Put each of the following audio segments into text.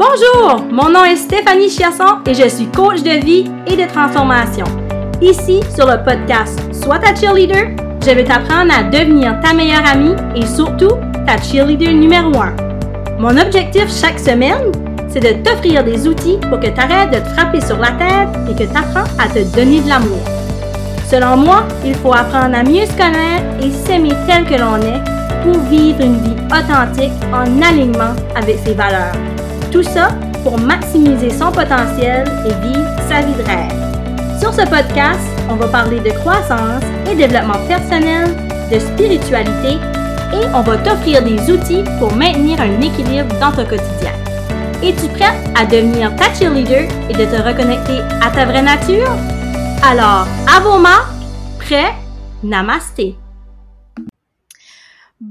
Bonjour, mon nom est Stéphanie Chiasson et je suis coach de vie et de transformation. Ici, sur le podcast Sois ta cheerleader, je vais t'apprendre à devenir ta meilleure amie et surtout ta cheerleader numéro un. Mon objectif chaque semaine, c'est de t'offrir des outils pour que tu arrêtes de te frapper sur la tête et que tu apprends à te donner de l'amour. Selon moi, il faut apprendre à mieux se connaître et s'aimer tel que l'on est pour vivre une vie authentique en alignement avec ses valeurs. Tout ça pour maximiser son potentiel et vivre sa vie de rêve. Sur ce podcast, on va parler de croissance et développement personnel, de spiritualité et on va t'offrir des outils pour maintenir un équilibre dans ton quotidien. Es-tu prête à devenir ta cheerleader et de te reconnecter à ta vraie nature? Alors, à vos marques, prêt? Namasté!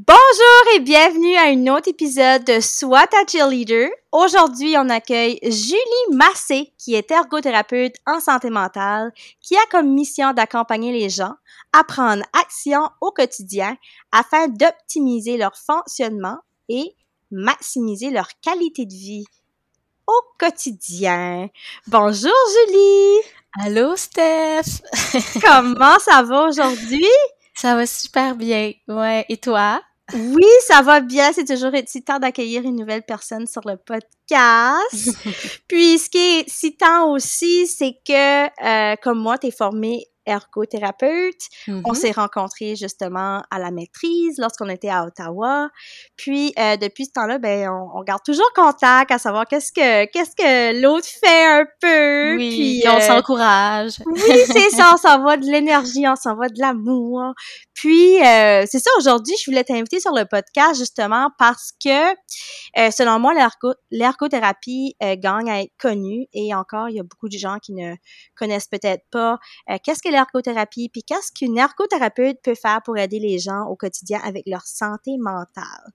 Bonjour et bienvenue à un autre épisode de Soit ta cheerleader. Aujourd'hui, on accueille Julie Massé, qui est ergothérapeute en santé mentale, qui a comme mission d'accompagner les gens à prendre action au quotidien afin d'optimiser leur fonctionnement et maximiser leur qualité de vie au quotidien. Bonjour Julie! Allô Steph! Comment ça va aujourd'hui? Ça va super bien. Ouais. Et toi? Oui, ça va bien. C'est toujours excitant d'accueillir une nouvelle personne sur le podcast. Puis, ce qui est excitant aussi, c'est que, euh, comme moi, tu es formée ergothérapeute. On Mhm. s'est rencontrés justement à la maîtrise lorsqu'on était à Ottawa. Puis euh, depuis ce temps-là, ben on, on garde toujours contact à savoir qu'est-ce que qu'est-ce que l'autre fait un peu. Oui, puis on euh, s'encourage. oui, c'est ça, on s'envoie de l'énergie, on s'envoie de l'amour. Puis, euh, c'est ça, aujourd'hui, je voulais t'inviter sur le podcast justement parce que, selon moi, l'ergo- l'ergothérapie gagne à être connue et encore, il y a beaucoup de gens qui ne connaissent peut-être pas qu'est-ce que l'ergothérapie, puis qu'est-ce qu'une ergothérapeute peut faire pour aider les gens au quotidien avec leur santé mentale?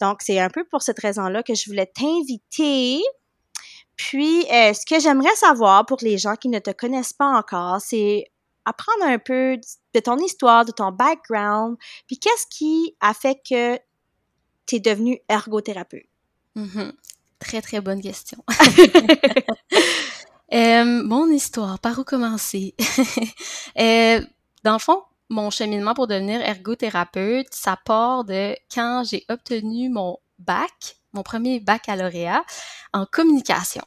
Donc, c'est un peu pour cette raison-là que je voulais t'inviter. Puis, euh, ce que j'aimerais savoir pour les gens qui ne te connaissent pas encore, c'est apprendre un peu de ton histoire, de ton background, puis qu'est-ce qui a fait que tu es devenu ergothérapeute? Mhm. Très, très bonne question. Euh, mon histoire, par où commencer? Euh, dans le fond, mon cheminement pour devenir ergothérapeute, ça part de quand j'ai obtenu mon bac, mon premier baccalauréat en communication.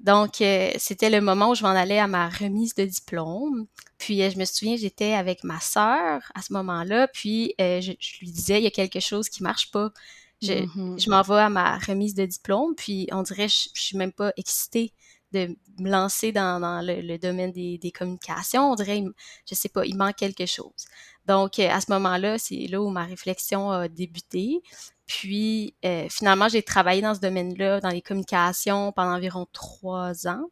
Donc, euh, c'était le moment où je m'en allais à ma remise de diplôme. Puis, euh, je me souviens, j'étais avec ma sœur à ce moment-là. Puis, euh, je, je lui disais, il y a quelque chose qui marche pas. Je, Mhm. je m'en vais à ma remise de diplôme, puis on dirait je, je suis même pas excitée de me lancer dans, dans le, le domaine des, des communications. On dirait, je sais pas, il manque quelque chose. Donc, euh, à ce moment-là, c'est là où ma réflexion a débuté. Puis, euh, finalement, j'ai travaillé dans ce domaine-là, dans les communications, pendant environ trois ans.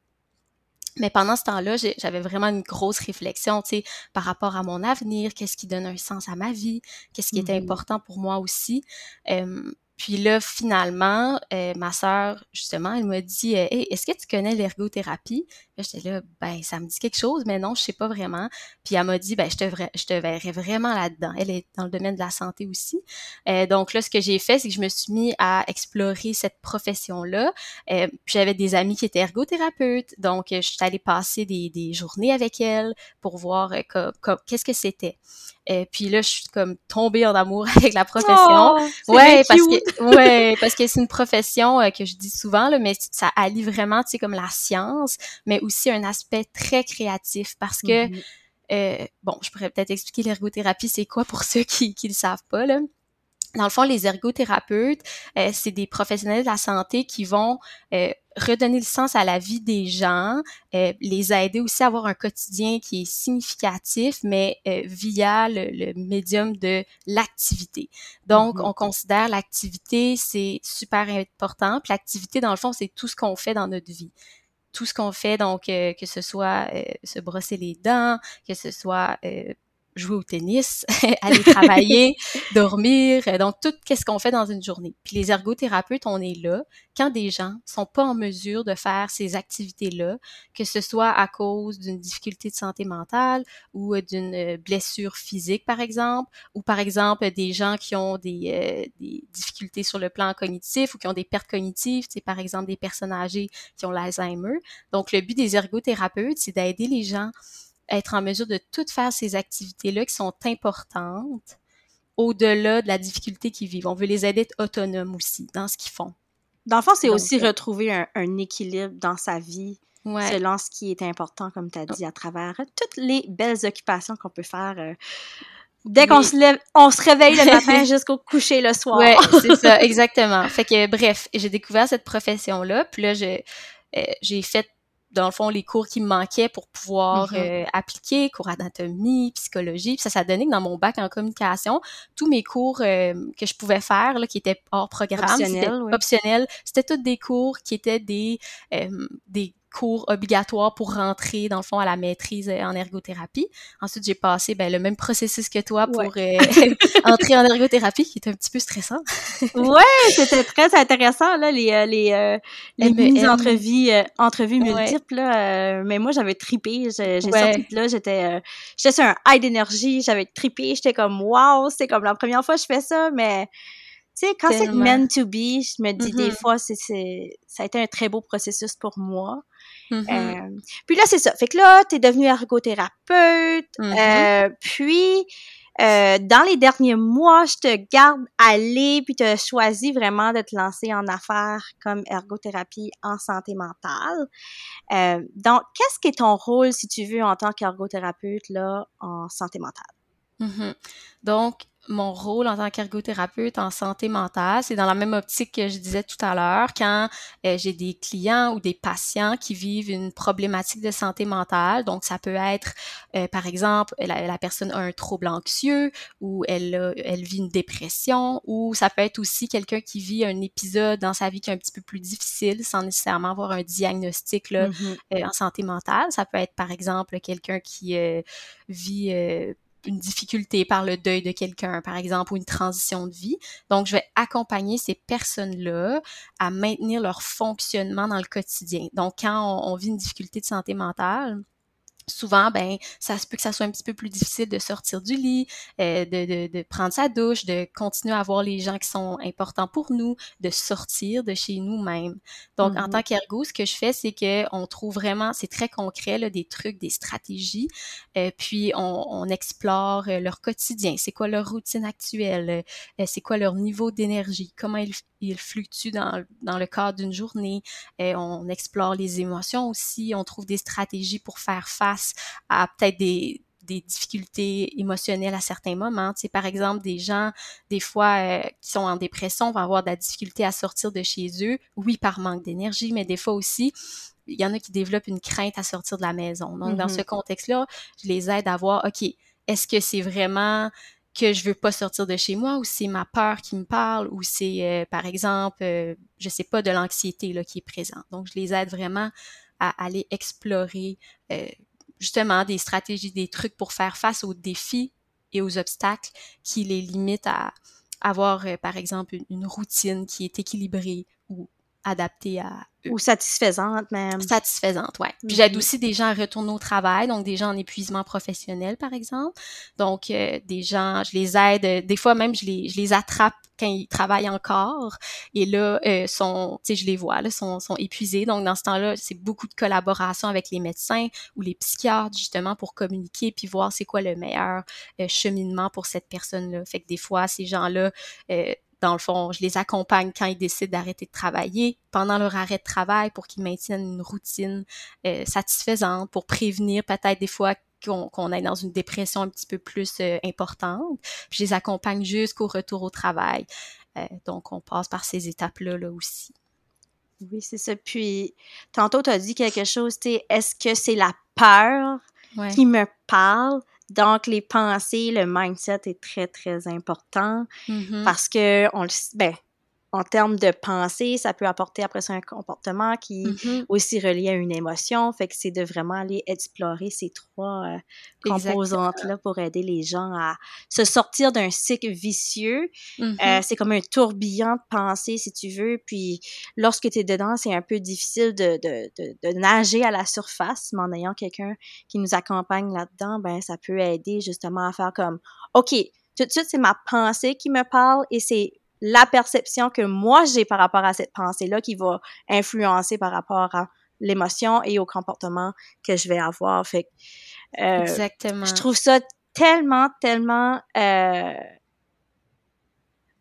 Mais pendant ce temps-là, j'avais vraiment une grosse réflexion, tu sais, par rapport à mon avenir, qu'est-ce qui donne un sens à ma vie, qu'est-ce qui était Mhm. important pour moi aussi. Euh, puis là, finalement, euh, ma sœur, justement, elle m'a dit euh, est-ce que tu connais l'ergothérapie? Là, j'étais là, ben, ça me dit quelque chose, mais non, je sais pas vraiment. Puis elle m'a dit, ben, je te, je te verrais vraiment là-dedans. Elle est dans le domaine de la santé aussi. Euh, donc là, ce que j'ai fait, c'est que je me suis mis à explorer cette profession-là. Euh, puis j'avais des amis qui étaient ergothérapeutes, donc euh, je suis allée passer des, des journées avec elles pour voir qu'est-ce que c'était. Puis là, je suis comme tombée en amour avec la profession. Oh, Ouais, parce que ouais, parce que c'est une profession que je dis souvent là, mais ça allie vraiment, tu sais, comme la science, mais aussi un aspect très créatif parce que Mhm. euh, bon, je pourrais peut-être expliquer l'ergothérapie, c'est quoi pour ceux qui qui le savent pas là? Dans le fond, les ergothérapeutes, euh, c'est des professionnels de la santé qui vont euh, redonner le sens à la vie des gens, euh, les aider aussi à avoir un quotidien qui est significatif, mais via le, le médium de l'activité. Donc, Mhm. on considère l'activité, c'est super important. Puis l'activité, dans le fond, c'est tout ce qu'on fait dans notre vie tout ce qu'on fait, donc euh, que ce soit euh, se brosser les dents, que ce soit euh, jouer au tennis, aller travailler, dormir, donc tout qu'est-ce qu'on fait dans une journée. Puis les ergothérapeutes, on est là quand des gens sont pas en mesure de faire ces activités-là, que ce soit à cause d'une difficulté de santé mentale ou euh, d'une euh, blessure physique, par exemple, ou par exemple des gens qui ont des, euh, des difficultés sur le plan cognitif ou qui ont des pertes cognitives, c'est par exemple des personnes âgées qui ont l'Alzheimer. Donc le but des ergothérapeutes, c'est d'aider les gens être en mesure de toutes faire ces activités-là qui sont importantes au-delà de la difficulté qu'ils vivent. On veut les aider à être autonomes aussi dans ce qu'ils font. Dans le fond, c'est aussi retrouver un, équilibre dans sa vie selon ce qui est important, comme tu as dit, à travers toutes les belles occupations qu'on peut faire. Euh, dès qu'on se lève, on se réveille le matin jusqu'au coucher le soir. Oui, c'est ça, exactement. Fait que, bref, j'ai découvert cette profession-là, puis là, euh, j'ai fait dans le fond, les cours qui me manquaient pour pouvoir mm-hmm. euh, appliquer, cours anatomie, psychologie. Puis ça, ça donnait que dans mon bac en communication, tous mes cours euh, que je pouvais faire, là, qui étaient hors programme, optionnels, c'était tous des cours qui étaient des, euh, des cours obligatoires pour rentrer, dans le fond, à la maîtrise euh, en ergothérapie. Ensuite, j'ai passé ben, le même processus que toi pour euh, entrer en ergothérapie, qui est un petit peu stressant. ouais, c'était très intéressant, là, les, euh, les, les mises entrevues, entrevues multiples. Là, mais moi, j'avais tripé. J'ai sorti de là, j'étais j'étais sur un high d'énergie, j'avais tripé, j'étais comme « wow », c'est comme la première fois que je fais ça, mais tu sais, quand c'est meant to be, je me dis des mm-hmm. fois, c'est, ça a été un très beau processus pour moi. Mm-hmm. Euh, puis là, c'est ça. Fait que là, t'es devenu ergothérapeute. Mm-hmm. Euh, puis, euh, dans les derniers mois, je te garde aller, puis tu as choisi vraiment de te lancer en affaires comme ergothérapie en santé mentale. Euh, donc, qu'est-ce qui est ton rôle, si tu veux, en tant qu'ergothérapeute là, en santé mentale? Donc, mon rôle en tant qu'ergothérapeute en santé mentale, c'est dans la même optique que je disais tout à l'heure, quand euh, j'ai des clients ou des patients qui vivent une problématique de santé mentale. Donc, ça peut être, euh, par exemple, la, personne a un trouble anxieux ou elle, elle vit une dépression ou ça peut être aussi quelqu'un qui vit un épisode dans sa vie qui est un petit peu plus difficile sans nécessairement avoir un diagnostic là, mm-hmm. euh, en santé mentale. Ça peut être, par exemple, quelqu'un qui vit une difficulté par le deuil de quelqu'un, par exemple, ou une transition de vie. Donc, je vais accompagner ces personnes-là à maintenir leur fonctionnement dans le quotidien. Donc, quand on, vit une difficulté de santé mentale, souvent, ben, ça se peut que ça soit un petit peu plus difficile de sortir du lit, euh, de, de, de, prendre sa douche, de continuer à voir les gens qui sont importants pour nous, de sortir de chez nous-mêmes. Donc, en mm-hmm. tant qu'ergo, ce que je fais, c'est que on trouve vraiment, c'est très concret, là, des trucs, des stratégies, euh, puis on, on explore euh, leur quotidien. C'est quoi leur routine actuelle? Euh, c'est quoi leur niveau d'énergie? Comment ils, ils fluctuent dans, dans le cadre d'une journée? on explore les émotions aussi. On trouve des stratégies pour faire face à peut-être des, difficultés émotionnelles à certains moments. Tu sais, par exemple, des gens, des fois, euh, qui sont en dépression, vont avoir de la difficulté à sortir de chez eux, oui, par manque d'énergie, mais des fois aussi, il y en a qui développent une crainte à sortir de la maison. Donc, dans ce mm-hmm. contexte-là, je les aide à voir, OK, est-ce que c'est vraiment que je veux pas sortir de chez moi ou c'est ma peur qui me parle ou c'est, euh, par exemple, euh, je sais pas, de l'anxiété là, qui est présente. Donc, je les aide vraiment à aller explorer justement des stratégies, des trucs pour faire face aux défis et aux obstacles qui les limitent à avoir, euh, par exemple, une, routine qui est équilibrée adaptée à ou satisfaisante même. Satisfaisante, ouais. Puis j'aide aussi des gens à retourner au travail, donc des gens en épuisement professionnel, par exemple. Donc, euh, des gens, je les aide, euh, des fois même, je les, je les attrape quand ils travaillent encore. Et là, euh, sont, tu sais, je les vois, là, sont, sont épuisés. Donc, dans ce temps-là, c'est beaucoup de collaboration avec les médecins ou les psychiatres, justement, pour communiquer puis voir c'est quoi le meilleur euh, cheminement pour cette personne-là. Fait que des fois, ces gens-là, dans le fond, je les accompagne quand ils décident d'arrêter de travailler, pendant leur arrêt de travail pour qu'ils maintiennent une routine euh, satisfaisante, pour prévenir peut-être des fois qu'on est dans une dépression un petit peu plus euh, importante. je les accompagne jusqu'au retour au travail. Euh, donc, on passe par ces étapes-là là aussi. Oui, c'est ça. Puis, tantôt, tu as dit quelque chose, est-ce que c'est la peur qui me parle? Donc, les pensées, le mindset est très, très important mm-hmm. parce que on le ben, en termes de pensée, ça peut apporter après ça un comportement qui est Mm-hmm. aussi relié à une émotion. Fait que c'est de vraiment aller explorer ces trois euh, composantes-là pour aider les gens à se sortir d'un cycle vicieux. Euh, c'est comme un tourbillon de pensée, si tu veux. Puis lorsque tu es dedans, c'est un peu difficile de, de, de, de nager à la surface, mais en ayant quelqu'un qui nous accompagne là-dedans, ben ça peut aider justement à faire comme, OK, tout de suite, c'est ma pensée qui me parle et c'est la perception que moi j'ai par rapport à cette pensée-là qui va influencer par rapport à l'émotion et au comportement que je vais avoir. Fait euh, Exactement. je trouve ça tellement, tellement euh,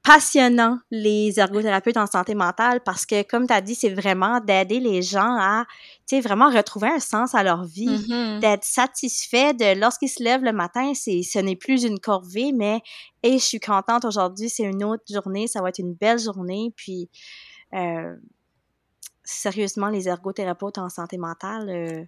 passionnant, les ergothérapeutes en santé mentale, parce que, comme tu as dit, c'est vraiment d'aider les gens à, tu sais, vraiment retrouver un sens à leur vie, Mhm. d'être satisfait de, lorsqu'ils se lèvent le matin, c'est, ce n'est plus une corvée, mais, et je suis contente aujourd'hui, c'est une autre journée, ça va être une belle journée, puis, euh, sérieusement, les ergothérapeutes en santé mentale, euh,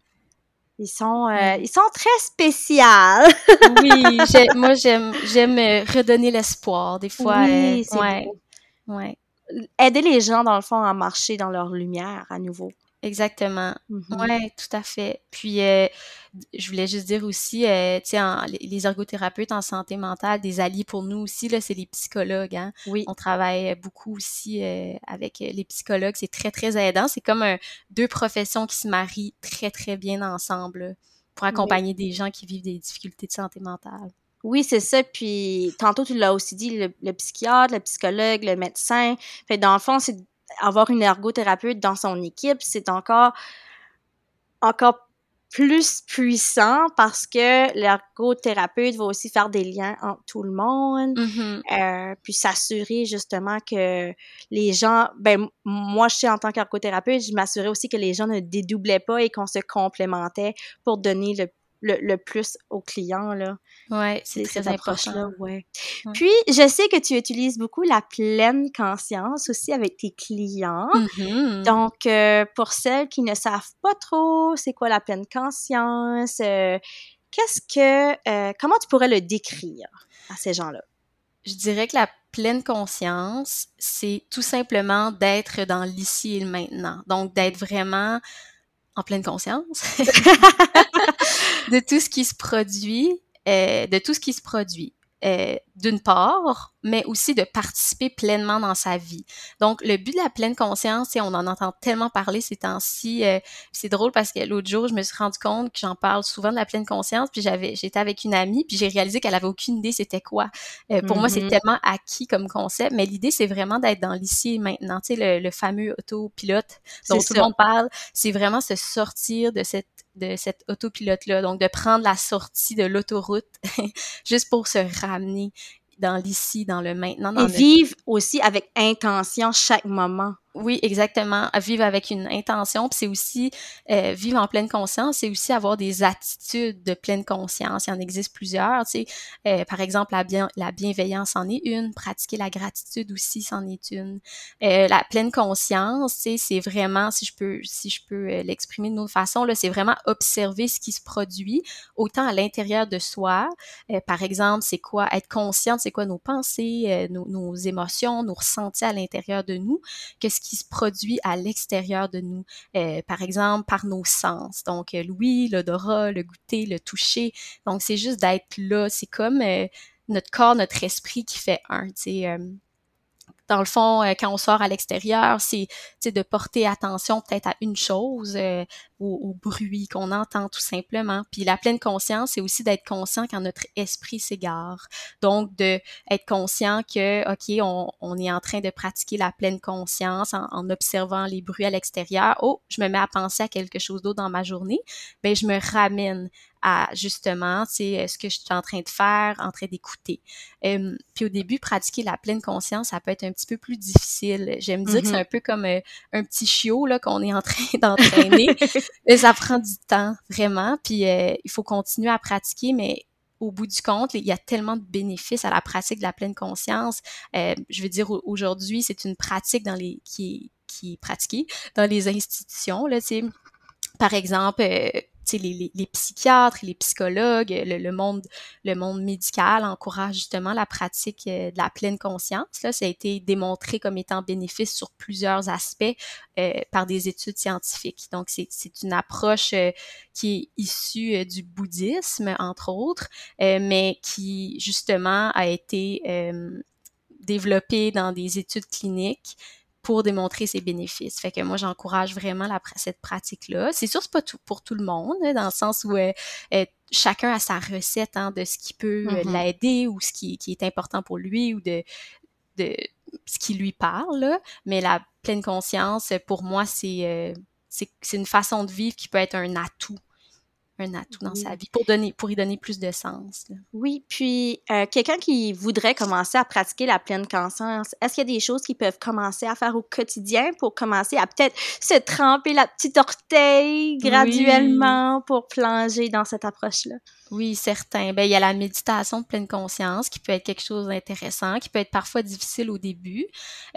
ils sont, euh, ils sont très spéciaux. oui, moi j'aime j'aime euh, redonner l'espoir des fois. Oui, euh, ouais, aider les gens, dans le fond, à marcher dans leur lumière à nouveau. Exactement. Mhm. Ouais, tout à fait. Puis euh, je voulais juste dire aussi, euh, tu sais, les, ergothérapeutes en santé mentale, des alliés pour nous aussi là, c'est les psychologues. Hein. Oui, On travaille beaucoup aussi euh, avec les psychologues. C'est très, très aidant. C'est comme un- deux professions qui se marient très, très bien ensemble pour accompagner des gens qui vivent des difficultés de santé mentale. oui, c'est ça. Puis tantôt, tu l'as aussi dit, le, le psychiatre, le psychologue, le médecin. Fait dans le fond, c'est avoir une ergothérapeute dans son équipe, c'est encore encore plus puissant parce que l'ergothérapeute va aussi faire des liens entre tout le monde. Mhm. Euh, puis s'assurer justement que les gens, ben moi je sais en tant qu'ergothérapeute, je m'assurais aussi que les gens ne dédoublaient pas et qu'on se complémentait pour donner le, le, le plus aux clients là. Ouais, c'est cette important. approche-là, ouais. Ouais. Puis je sais que tu utilises beaucoup la pleine conscience aussi avec tes clients. Mhm. Donc euh, pour celles qui ne savent pas trop c'est quoi la pleine conscience, euh, qu'est-ce que euh, comment tu pourrais le décrire à ces gens-là? Je dirais que la pleine conscience, c'est tout simplement d'être dans l'ici et le maintenant. Donc, d'être vraiment en pleine conscience de tout ce qui se produit, euh, de tout ce qui se produit. Euh, d'une part, mais aussi de participer pleinement dans sa vie. Donc, le but de la pleine conscience, et on en entend tellement parler ces temps-ci. euh, c'est drôle parce que l'autre jour, je me suis rendu compte que j'en parle souvent de la pleine conscience, puis j'avais, j'étais avec une amie, puis j'ai réalisé qu'elle avait aucune idée c'était quoi. Euh, pour moi, c'est Mhm. tellement acquis comme concept, mais l'idée, c'est vraiment d'être dans l'ici et maintenant. Tu sais, le, le fameux autopilote dont C'est tout le monde parle, c'est vraiment se sortir de cette de cet autopilote-là, donc de prendre la sortie de l'autoroute juste pour se ramener dans l'ici, dans le maintenant, dans Et vivre aussi avec intention chaque moment. Oui, exactement. Vivre avec une intention, c'est aussi euh, vivre en pleine conscience, c'est aussi avoir des attitudes de pleine conscience. Il en existe plusieurs, tu sais. Euh, par exemple, la, bien, la bienveillance en est une, pratiquer la gratitude aussi c'en est une. Euh, la pleine conscience, tu sais, c'est vraiment, si je peux, si je peux euh, l'exprimer d'une autre façon, là, c'est vraiment observer ce qui se produit autant à l'intérieur de soi. Euh, par exemple, c'est quoi être consciente, c'est quoi nos pensées, euh, nos, nos émotions, nos ressentis à l'intérieur de nous, qui se produit à l'extérieur de nous, euh, par exemple par nos sens. Donc euh, l'ouïe, l'odorat, le goûter, le toucher. Donc c'est juste d'être là. C'est comme euh, notre corps, notre esprit qui fait un. Euh, dans le fond, euh, quand on sort à l'extérieur, c'est de porter attention peut-être à une chose, euh, au, bruit qu'on entend tout simplement. Puis la pleine conscience, c'est aussi d'être conscient quand notre esprit s'égare. Donc de être conscient que ok, on, on est en train de pratiquer la pleine conscience en, en observant les bruits à l'extérieur. Oh, je me mets à penser à quelque chose d'autre dans ma journée. Ben je me ramène à justement, tu sais, ce que je suis en train de faire, en train d'écouter. Euh, puis au début, pratiquer la pleine conscience, ça peut être un petit peu plus difficile. J'aime dire que c'est Mhm. un peu comme euh, un petit chiot là qu'on est en train d'entraîner. mais ça prend du temps, vraiment. Puis euh, il faut continuer à pratiquer, mais au bout du compte, il y a tellement de bénéfices à la pratique de la pleine conscience. Euh, je veux dire, au- aujourd'hui, c'est une pratique dans les qui est, qui est pratiquée dans les institutions. Là, tu sais. Par exemple, euh, les, les, psychiatres, les psychologues, le, monde, le monde médical encourage justement la pratique euh, de la pleine conscience. Là, ça a été démontré comme étant bénéfice sur plusieurs aspects euh, par des études scientifiques. Donc, c'est une approche euh, qui est issue du bouddhisme, entre autres, mais qui justement a été développée dans des études cliniques pour démontrer ses bénéfices. Fait que moi, j'encourage vraiment la, cette pratique-là. C'est sûr, c'est pas tout pour tout le monde, hein, dans le sens où euh, euh, chacun a sa recette hein, de ce qui peut euh, mm-hmm. l'aider ou ce qui, qui, est important pour lui ou de, de ce qui lui parle. Mais la pleine conscience, pour moi, c'est c'est une façon de vivre qui peut être un atout un atout dans sa vie pour donner pour y donner plus de sens. Oui, puis euh, quelqu'un qui voudrait commencer à pratiquer la pleine conscience, est-ce qu'il y a des choses qu'ils peuvent commencer à faire au quotidien pour commencer à peut-être se tremper la petite orteil graduellement pour plonger dans cette approche-là? Oui, certain. Ben, il y a la méditation de pleine conscience qui peut être quelque chose d'intéressant, qui peut être parfois difficile au début.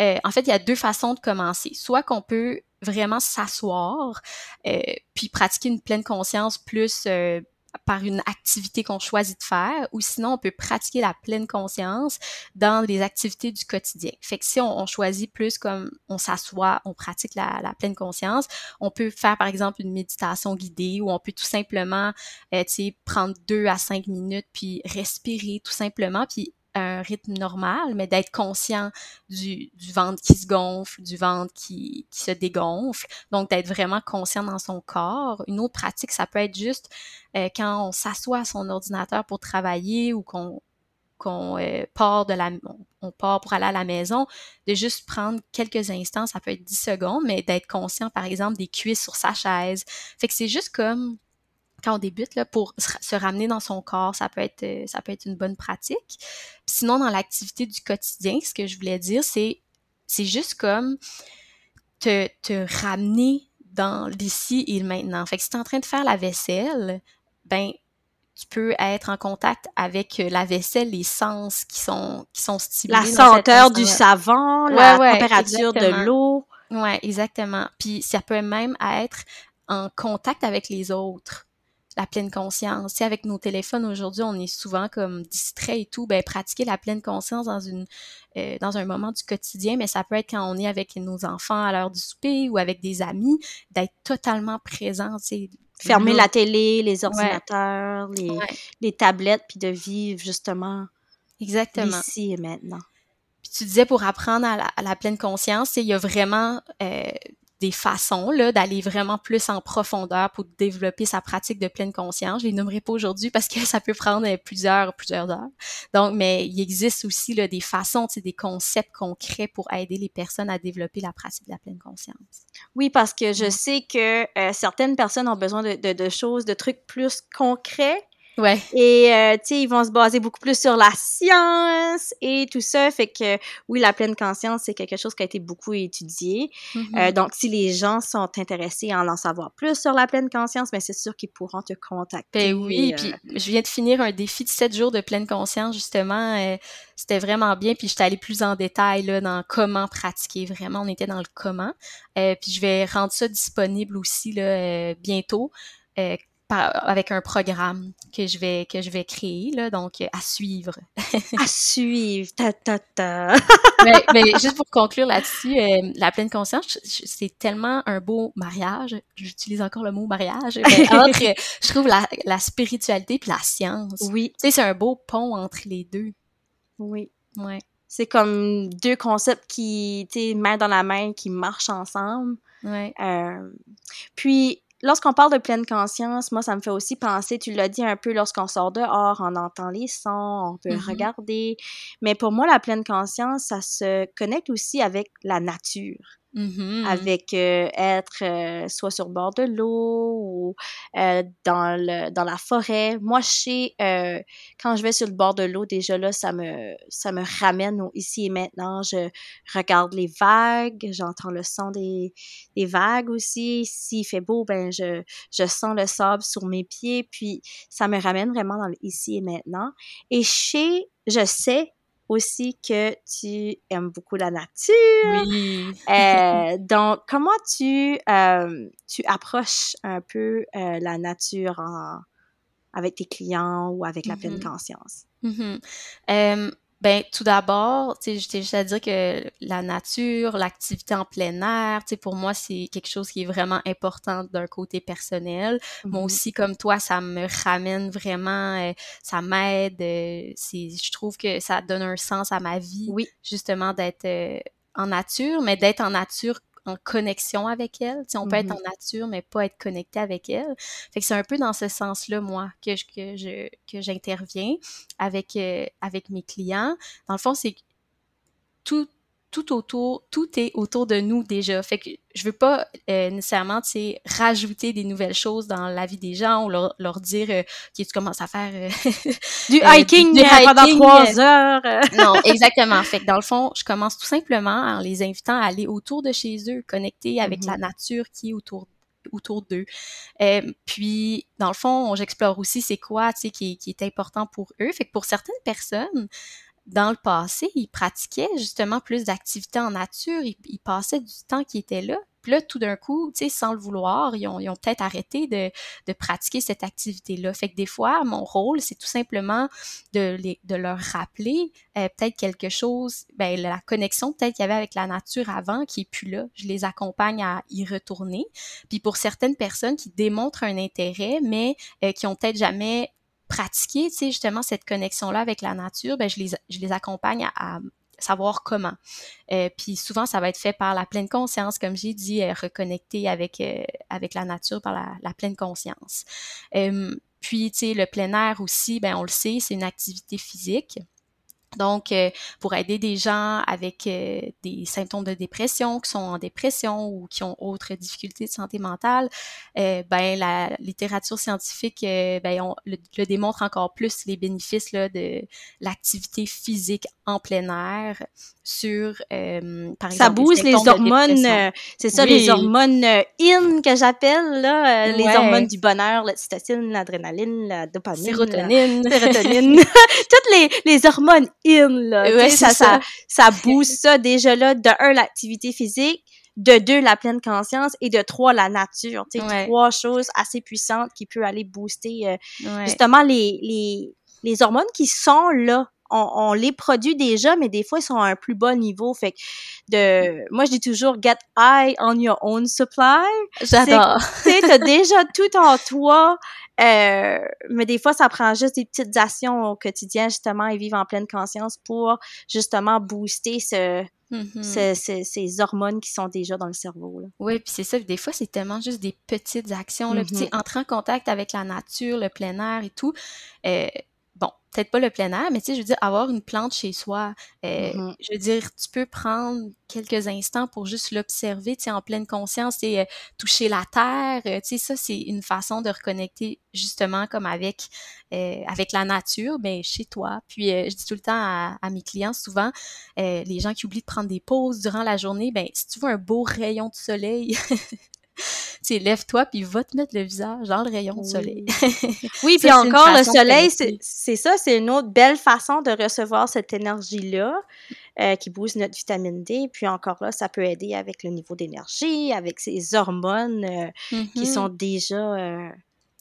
Euh, en fait, il y a deux façons de commencer. Soit qu'on peut vraiment s'asseoir, euh, puis pratiquer une pleine conscience plus euh, par une activité qu'on choisit de faire, ou sinon on peut pratiquer la pleine conscience dans les activités du quotidien. Fait que si on, choisit plus comme on s'assoit, on pratique la, pleine conscience, on peut faire par exemple une méditation guidée, ou on peut tout simplement, euh, tu sais, prendre deux à cinq minutes puis respirer tout simplement, puis un rythme normal, mais d'être conscient du, du, ventre qui se gonfle, du ventre qui, qui se dégonfle. Donc, d'être vraiment conscient dans son corps. Une autre pratique, ça peut être juste euh, quand on s'assoit à son ordinateur pour travailler ou qu'on qu'on euh, part de la on part pour aller à la maison, de juste prendre quelques instants, ça peut être 10 secondes, mais d'être conscient, par exemple, des cuisses sur sa chaise. Fait que c'est juste comme quand on débute là, pour se ramener dans son corps, ça peut être euh, ça peut être une bonne pratique. sinon dans l'activité du quotidien, ce que je voulais dire c'est c'est juste comme te, te ramener dans l'ici et le maintenant. Fait que si tu es en train de faire la vaisselle, ben tu peux être en contact avec la vaisselle, les sens qui sont qui sont stimulés. La senteur du savon, la température de l'eau. Ouais, exactement. Puis ça peut même être en contact avec les autres la pleine conscience. Avec nos téléphones aujourd'hui, on est souvent comme distrait et tout. Ben, pratiquer la pleine conscience dans une euh, dans un moment du quotidien, mais ça peut être quand on est avec nos enfants à l'heure du souper ou avec des amis, d'être totalement présent. Fermer la télé, les ordinateurs, les, les tablettes, puis de vivre justement Exactement. ici et maintenant. Puis tu disais pour apprendre à la, pleine conscience, il y a vraiment euh, des façons là d'aller vraiment plus en profondeur pour développer sa pratique de pleine conscience. Je les nommerai pas aujourd'hui parce que ça peut prendre plusieurs plusieurs heures. Donc, mais il existe aussi là, des façons, des concepts concrets pour aider les personnes à développer la pratique de la pleine conscience. Oui, parce que je sais que euh, certaines personnes ont besoin de, de, de choses, de trucs plus concrets Ouais. Et euh, tu sais, ils vont se baser beaucoup plus sur la science et tout ça. Fait que oui, la pleine conscience, c'est quelque chose qui a été beaucoup étudié. Mm-hmm. euh, donc, si les gens sont intéressés à en savoir plus sur la pleine conscience, mais ben, c'est sûr qu'ils pourront te contacter. Ben oui, euh, puis je viens de finir un défi de sept jours de pleine conscience, justement. Euh, c'était vraiment bien, puis j'étais allée plus en détail là, dans comment pratiquer. Vraiment, on était dans le comment. puis je vais rendre ça disponible aussi là, bientôt avec un programme que je vais que je vais créer là donc à suivre. À suivre ta ta ta. Mais, juste pour conclure là-dessus euh, la pleine conscience c'est tellement un beau mariage. J'utilise encore le mot mariage mais entre je trouve la, la spiritualité puis la science. Oui. Tu sais c'est un beau pont entre les deux. Oui. Ouais. C'est comme deux concepts qui tu main dans la main qui marchent ensemble. Ouais. Euh, puis lorsqu'on parle de pleine conscience, moi, ça me fait aussi penser, tu l'as dit un peu, lorsqu'on sort dehors, on entend les sons, on peut mm-hmm. regarder. Mais pour moi, la pleine conscience, ça se connecte aussi avec la nature. Mm-hmm. avec euh, être euh, soit sur le bord de l'eau ou euh, dans le dans la forêt. Moi, je quand je vais sur le bord de l'eau, déjà là, ça me ça me ramène au ici et maintenant. Je regarde les vagues, j'entends le son des, des vagues aussi. S'il fait beau, ben je je sens le sable sur mes pieds, puis ça me ramène vraiment dans le ici et maintenant. Et sais, je sais aussi que tu aimes beaucoup la nature. Oui. euh, donc, comment tu, euh, tu approches un peu euh, la nature en, avec tes clients ou avec la pleine mm-hmm. conscience? Mm ben, tout d'abord, tu sais, j'étais juste à dire que la nature, l'activité en plein air, tu sais, pour moi, c'est quelque chose qui est vraiment important d'un côté personnel. Moi mm-hmm. aussi, comme toi, ça me ramène vraiment, euh, ça m'aide. Euh, c'est, je trouve que ça donne un sens à ma vie, oui. justement, d'être euh, en nature, mais d'être en nature en connexion avec elle. on peut être en mm-hmm. nature, mais pas être connecté avec elle. Fait que c'est un peu dans ce sens-là, moi, que je, que je, que j'interviens avec, euh, avec mes clients. Dans le fond, c'est tout, tout autour, tout est autour de nous déjà. Fait que je veux pas euh, nécessairement, tu sais, rajouter des nouvelles choses dans la vie des gens ou leur, leur dire euh, que tu commences à faire euh, du hiking, du hiking pendant trois heures. non, exactement. Fait que dans le fond, je commence tout simplement en les invitant à aller autour de chez eux, connecter avec la nature qui est autour autour d'eux. puis, dans le fond, j'explore aussi c'est quoi, tu sais, qui, qui, est important pour eux. Fait que pour certaines personnes, dans le passé, ils pratiquaient justement plus d'activités en nature, ils, passaient du temps qui était là. Puis là, tout d'un coup, tu sais, sans le vouloir, ils ont, peut-être arrêté de, pratiquer cette activité-là. Fait que des fois, mon rôle, c'est tout simplement de leur rappeler euh, peut-être quelque chose, ben, la connexion peut-être qu'il y avait avec la nature avant qui est plus là. Je les accompagne à y retourner. Puis pour certaines personnes qui démontrent un intérêt, mais euh, qui ont peut-être jamais pratiquer, tu sais, justement, cette connexion-là avec la nature, ben, je les, accompagne à, savoir comment. Euh, puis souvent, ça va être fait par la pleine conscience, comme j'ai dit, euh, reconnecter avec, euh, avec la nature par la, pleine conscience. puis, tu sais, le plein air aussi, ben, on le sait, c'est une activité physique. Donc, euh, pour aider des gens avec euh, des symptômes de dépression, qui sont en dépression ou qui ont autres difficultés de santé mentale, euh, ben la littérature scientifique ben, on, le, démontre encore plus les bénéfices là, de l'activité physique en plein air sur, par exemple, ça booste les hormones, c'est ça, les hormones in que j'appelle là, les hormones du bonheur, l'ocytocine, l'adrénaline, la dopamine, sérotonine, sérotonine, toutes les, les hormones in, là. ça, ça, ça, booste ça déjà là. De un, l'activité physique. De deux, la pleine conscience. Et de trois, la nature. Tu sais, trois choses assez puissantes qui peuvent aller booster euh, justement les, les, les hormones qui sont là on, les produit déjà, mais des fois, ils sont à un plus bas niveau. Fait que de, moi, je dis toujours, get high on your own supply. J'adore. Tu sais, t'as déjà tout en toi. Euh, mais des fois, ça prend juste des petites actions au quotidien, justement, et vivre en pleine conscience pour, justement, booster ce, mm-hmm. ces hormones qui sont déjà dans le cerveau. Là. Oui, puis c'est ça. Des fois, c'est tellement juste des petites actions. Là, mm-hmm. entrer en contact avec la nature, le plein air et tout. Euh, bon, peut-être pas le plein air, mais tu sais, je veux dire, avoir une plante chez soi, euh, mm-hmm. je veux dire, tu peux prendre quelques instants pour juste l'observer, tu sais, en pleine conscience, et euh, toucher la terre, euh, tu sais, ça, c'est une façon de reconnecter justement comme avec avec la nature, mais chez toi. Puis, je dis tout le temps à, à mes clients, souvent, les gens qui oublient de prendre des pauses durant la journée, ben si tu veux un beau rayon de soleil, tu lève-toi puis va te mettre le visage dans le rayon de soleil. oui, puis encore le soleil, c'est ça, c'est une autre belle façon de recevoir cette énergie-là euh, qui booste notre vitamine D. Puis encore là, ça peut aider avec le niveau d'énergie, avec ces hormones euh, qui mm-hmm. sont déjà euh,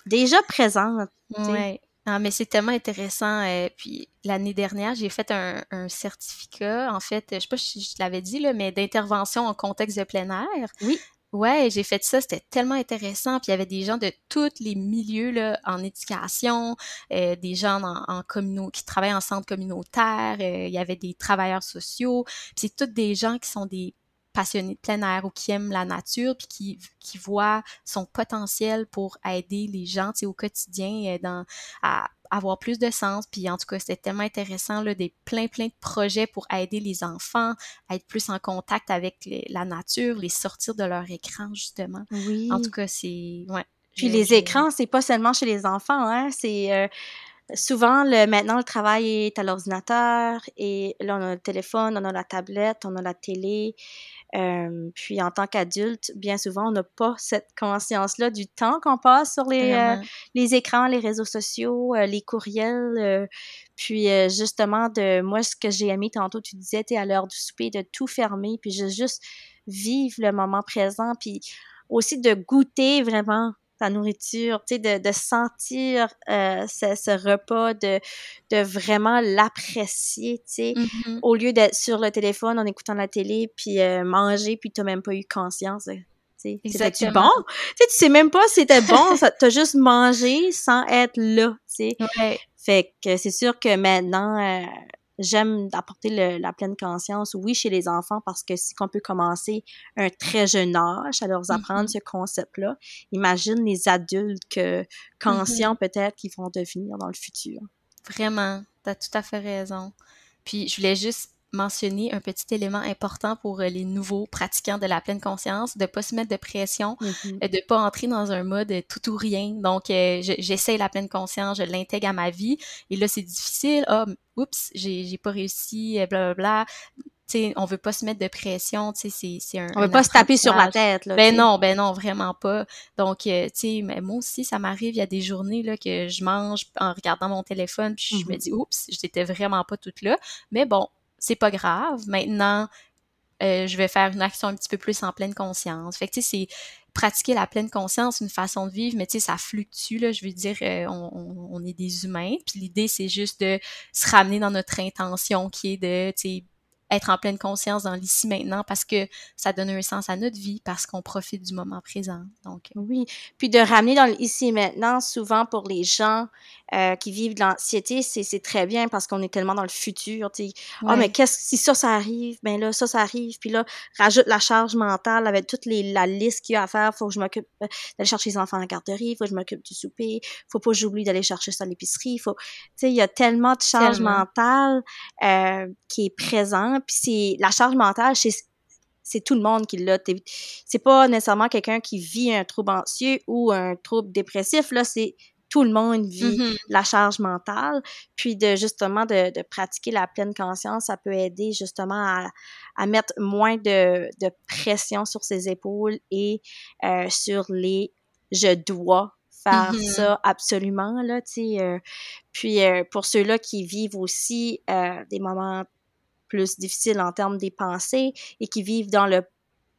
déjà présentes. Oui. Non, mais c'est tellement intéressant. puis l'année dernière, j'ai fait un, un, certificat, en fait, je sais pas si je l'avais dit, là, mais d'intervention en contexte de plein air. Oui. Ouais, j'ai fait ça, c'était tellement intéressant. Puis il y avait des gens de tous les milieux là, en éducation, euh, des gens en, en communaux qui travaillent en centre communautaire, euh, il y avait des travailleurs sociaux. Puis c'est tous des gens qui sont des passionnés de plein air ou qui aiment la nature, puis qui, qui voient son potentiel pour aider les gens au quotidien euh, dans, à avoir plus de sens. Puis en tout cas, c'était tellement intéressant, là, des plein, plein de projets pour aider les enfants à être plus en contact avec la nature, les sortir de leur écran, justement. Oui. En tout cas, c'est... Ouais. Puis les écrans, c'est pas seulement chez les enfants, hein, c'est... Euh, souvent, le, maintenant, le travail est à l'ordinateur et là, on a le téléphone, on a la tablette, on a la télé. Euh, puis en tant qu'adulte, bien souvent, on n'a pas cette conscience-là du temps qu'on passe sur les, euh, les écrans, les réseaux sociaux, euh, les courriels. puis justement, de moi, ce que j'ai aimé tantôt, tu disais, tu à l'heure du souper, de tout fermer, puis juste vivre le moment présent, puis aussi de goûter vraiment ta nourriture, tu sais, de, de sentir euh, ce, ce, repas, de, de vraiment l'apprécier, tu sais, mm-hmm. au lieu d'être sur le téléphone en écoutant la télé, puis euh, manger, puis t'as même pas eu conscience. C'était-tu bon? Tu sais, tu sais même pas si c'était bon, t'as juste mangé sans être là, tu sais. Ouais. Fait que c'est sûr que maintenant, euh, j'aime apporter la pleine conscience, oui, chez les enfants, parce que si qu'on peut commencer un très jeune âge à leur apprendre mm-hmm. ce concept-là, imagine les adultes que, conscients mm-hmm. peut-être qu'ils vont devenir dans le futur. Vraiment, tu as tout à fait raison. Puis je voulais juste mentionner un petit élément important pour euh, les nouveaux pratiquants de la pleine conscience, de pas se mettre de pression, mm de pas entrer dans un mode tout ou rien. Donc, euh, j'essaie la pleine conscience, je l'intègre à ma vie. Et là, c'est difficile. Ah, oups, j'ai pas réussi, blablabla. sais on veut pas se mettre de pression, tu sais, c'est un. On veut pas se taper sur la tête, là. Ben non, ben non, vraiment pas. Donc, tu sais, mais moi aussi, ça m'arrive, il y a des journées, là, que je mange en regardant mon téléphone, puis je me mm-hmm. dis, oups, j'étais vraiment pas toute là. Mais bon, c'est pas grave. Maintenant, euh, je vais faire une action un petit peu plus en pleine conscience. Fait que, tu sais, c'est pratiquer la pleine conscience, une façon de vivre, mais tu sais, ça fluctue, là, je veux dire, euh, on, est des humains, puis l'idée, c'est juste de se ramener dans notre intention qui est de, tu sais, être en pleine conscience dans l'ici maintenant parce que ça donne un sens à notre vie parce qu'on profite du moment présent. Donc oui, puis de ramener dans l'ici maintenant souvent pour les gens euh, qui vivent de l'anxiété, c'est très bien parce qu'on est tellement dans le futur. Tu sais, ah mais qu'est-ce si ça ça arrive, ben là ça ça arrive, puis là rajoute la charge mentale avec toute les, la liste qu'il y a à faire. Faut que je m'occupe euh, d'aller chercher les enfants à la garderie, faut que je m'occupe du souper, faut pas que j'oublie d'aller chercher ça à l'épicerie. Faut, tu sais, il y a tellement de charge mentale euh, qui est présente puis c'est la charge mentale, c'est tout le monde qui l'a. C'est pas nécessairement quelqu'un qui vit un trouble anxieux ou un trouble dépressif, là, c'est tout le monde vit mm-hmm. la charge mentale. Puis de justement de, pratiquer la pleine conscience, ça peut aider justement à, mettre moins de, pression sur ses épaules et euh, sur les je dois faire mm-hmm. ça absolument là tu euh, puis euh, pour ceux-là qui vivent aussi des moments plus difficiles en termes des pensées et qui vivent dans le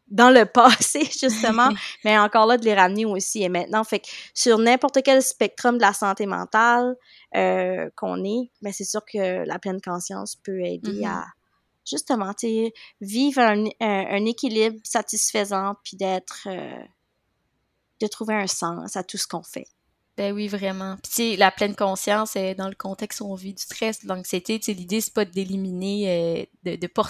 dans le passé, justement, mais encore là, de les ramener aussi et maintenant. Fait que sur n'importe quel spectrum de la santé mentale euh, qu'on est, mais ben, c'est sûr que la pleine conscience peut aider mm-hmm. à justement, tu vivre un, un, équilibre satisfaisant puis d'être, euh, de trouver un sens à tout ce qu'on fait. Ben oui, vraiment. Puis la pleine conscience, est dans le contexte où on vit du stress, de l'anxiété, l'idée, c'est pas d'éliminer, euh, de, de pas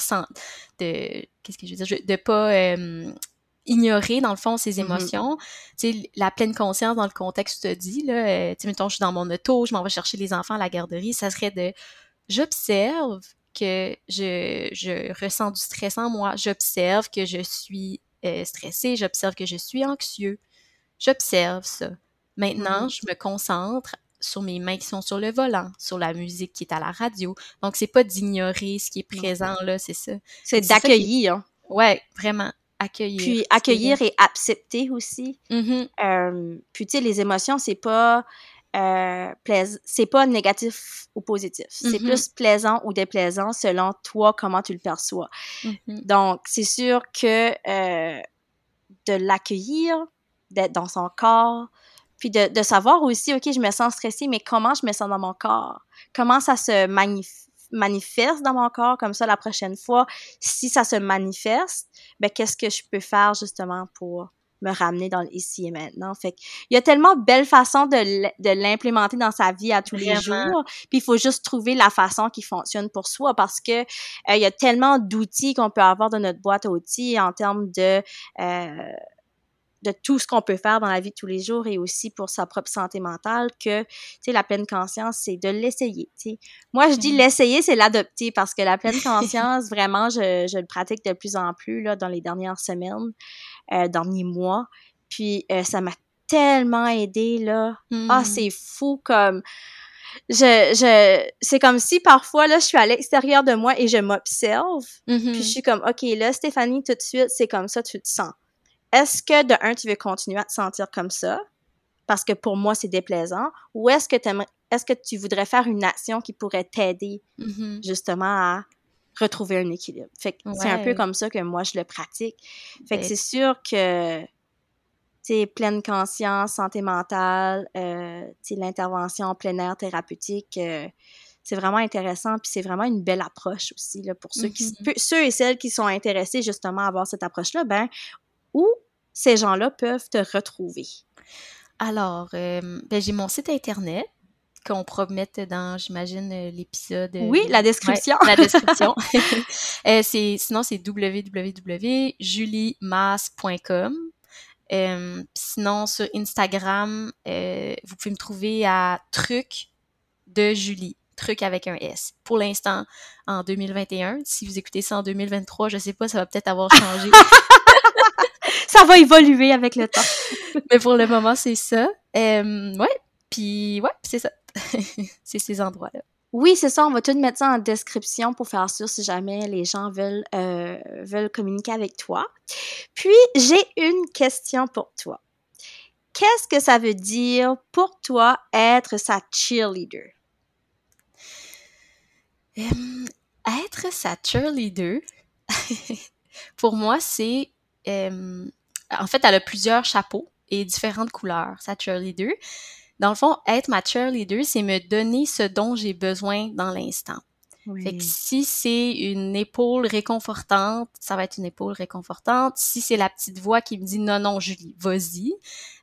de, qu'est-ce que je veux dire, de pas euh, ignorer, dans le fond, ses mm-hmm. émotions. Tu sais, la pleine conscience dans le contexte où tu te dis, là, euh, tu sais, mettons, je suis dans mon auto, je m'en vais chercher les enfants à la garderie, ça serait de, j'observe que je, je ressens du stress en moi, j'observe que je suis stressée, j'observe que je suis anxieux, j'observe ça Maintenant, mm-hmm. je me concentre sur mes mains qui sont sur le volant, sur la musique qui est à la radio. Donc, c'est pas d'ignorer ce qui est présent là, c'est ça. C'est d'accueillir. Ouais, vraiment accueillir. Puis accueillir et accepter aussi. Mm-hmm. Euh, puis tu sais, les émotions, c'est pas euh, c'est pas négatif ou positif. C'est mm-hmm. plus plaisant ou déplaisant selon toi comment tu le perçois. Donc, c'est sûr que euh, de l'accueillir, d'être dans son corps, puis de, de, savoir aussi, OK, je me sens stressée, mais comment je me sens dans mon corps? Comment ça se manifeste dans mon corps? Comme ça la prochaine fois? Si ça se manifeste, ben qu'est-ce que je peux faire justement pour me ramener dans l'ici et maintenant? Fait il y a tellement de belles façons de l'implémenter dans sa vie à tous les jours. Puis il faut juste trouver la façon qui fonctionne pour soi parce que euh, il y a tellement d'outils qu'on peut avoir dans notre boîte à outils en termes de euh, de tout ce qu'on peut faire dans la vie de tous les jours et aussi pour sa propre santé mentale que, tu sais, la pleine conscience, c'est de l'essayer, tu sais. Moi, je dis mmh l'essayer, c'est l'adopter parce que la pleine conscience, vraiment, je, je, le pratique de plus en plus, là, dans les dernières semaines, euh, derniers mois. Puis, euh, ça m'a tellement aidé, là. Ah, mmh. c'est fou comme je, je, c'est comme si parfois, là, je suis à l'extérieur de moi et je m'observe. Puis je Mhm. suis comme, OK, là, Stéphanie, tout de suite, c'est comme ça, tu te sens. Est-ce que, de un, tu veux continuer à te sentir comme ça? Parce que pour moi, c'est déplaisant. Ou est-ce que, t'aimerais- est-ce que tu voudrais faire une action qui pourrait t'aider, Mhm. justement, à retrouver un équilibre? Fait que c'est un peu comme ça que moi, je le pratique. Fait que Ben- c'est sûr que, tu pleine conscience, santé mentale, euh, l'intervention en plein air thérapeutique, euh, c'est vraiment intéressant, puis c'est vraiment une belle approche aussi, là, pour ceux, qui, Mhm. peu- ceux et celles qui sont intéressés, justement, à avoir cette approche-là, ben, où ces gens-là peuvent te retrouver. Alors, euh, ben, j'ai mon site internet qu'on pourra mettre dans, j'imagine, euh, l'épisode. euh, Oui, la description. Ouais, la description. Euh, c'est, sinon, c'est www.juliemas.com. Euh, sinon, sur Instagram, vous pouvez me trouver à truc de Julie. Truc avec un S. Pour l'instant, en 2021. Si vous écoutez ça en 2023, je sais pas, ça va peut-être avoir changé. Ça va évoluer avec le temps. Mais pour le moment, c'est ça. Euh, ouais. Puis, ouais, c'est ça. c'est ces endroits-là. Oui, c'est ça. On va tout mettre ça en description pour faire sûr si jamais les gens veulent, euh, veulent communiquer avec toi. Puis, j'ai une question pour toi. Qu'est-ce que ça veut dire pour toi être sa cheerleader? Euh, être sa cheerleader, pour moi, c'est... euh, en fait, elle a plusieurs chapeaux et différentes couleurs, sa cheerleader. Dans le fond, être ma cheerleader, c'est me donner ce dont j'ai besoin dans l'instant. Fait que si c'est une épaule réconfortante, ça va être une épaule réconfortante. Si c'est la petite voix qui me dit non, non, Julie, vas-y,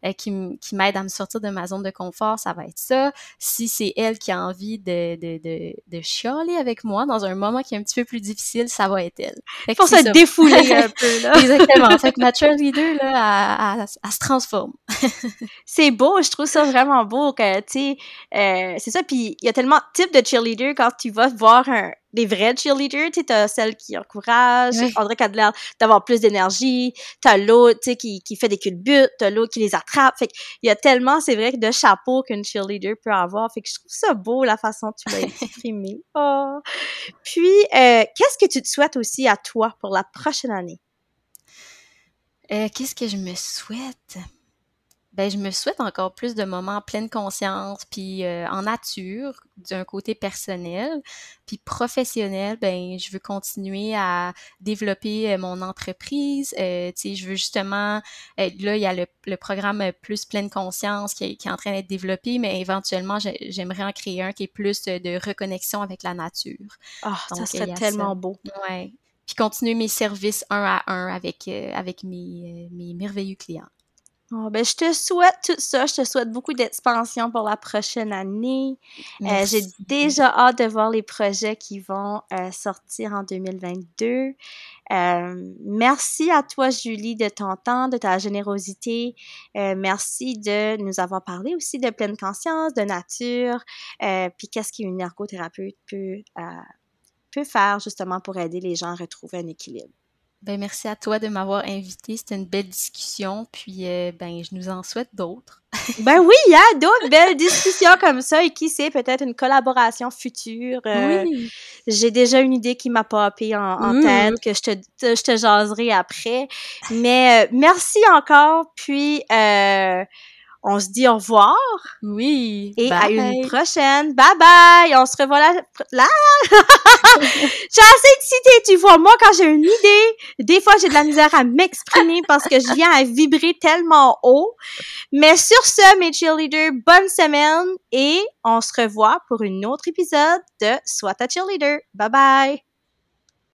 euh, qui, m'aide à me sortir de ma zone de confort, ça va être ça. Si c'est elle qui a envie de, de, de, de chialer avec moi dans un moment qui est un petit peu plus difficile, ça va être elle. Fait que c'est se défouler un peu, là. Exactement. Fait que ma cheerleader, là, elle, elle- elle se transforme. C'est beau, je trouve ça vraiment beau que, tu sais, euh, c'est ça, puis il y a tellement de types de cheerleaders quand tu vas voir un, des vrais cheerleaders, tu t'as celle qui encourage, Ouais. on dirait qu'elle a l'air d'avoir plus d'énergie, t'as l'autre, tu sais, qui, qui fait des culbutes, t'as l'autre qui les attrape, fait qu'il y a tellement, c'est vrai, de chapeaux qu'une cheerleader peut avoir, fait que je trouve ça beau, la façon dont tu l'as exprimé. Oh. Puis, euh, qu'est-ce que tu te souhaites aussi à toi pour la prochaine année? Euh, Qu'est-ce que je me souhaite? Ben, je me souhaite encore plus de moments en pleine conscience, puis euh, en nature, d'un côté personnel, puis professionnel. Ben, je veux continuer à développer euh, mon entreprise. Euh, je veux justement, là, il y a le, le programme plus pleine conscience qui est, qui est en train d'être développé, mais éventuellement, j'ai- j'aimerais en créer un qui est plus de reconnexion avec la nature. Ah, ça serait tellement ça. beau. Ouais. Puis continuer mes services un à un avec, euh, avec mes, mes merveilleux clients. Oh, ben, je te souhaite tout ça. Je te souhaite beaucoup d'expansion pour la prochaine année. Euh, J'ai déjà hâte de voir les projets qui vont euh, sortir en 2022. Euh, merci à toi, Julie, de ton temps, de ta générosité. Euh, merci de nous avoir parlé aussi de pleine conscience, de nature, euh, puis qu'est-ce qu'une ergothérapeute peut, euh, peut faire justement pour aider les gens à retrouver un équilibre. Ben, merci à toi de m'avoir invité. C'était une belle discussion. Puis, euh, ben, je nous en souhaite d'autres. Ben oui, il y a d'autres belles discussions comme ça et qui sait, peut-être une collaboration future. euh, oui. J'ai déjà une idée qui m'a popé en, en Mmh. tête que je te, te- je te jaserai après. Mais euh, merci encore, puis euh, on se dit au revoir Oui. et à une Bye. prochaine. Bye bye! On se revoit là. là. j'ai assez de citer, tu vois. Moi, quand j'ai une idée, des fois, j'ai de la misère à m'exprimer parce que je viens à vibrer tellement haut. Mais sur ce, mes cheerleaders, bonne semaine et on se revoit pour un autre épisode de Soit ta cheerleader. Bye bye!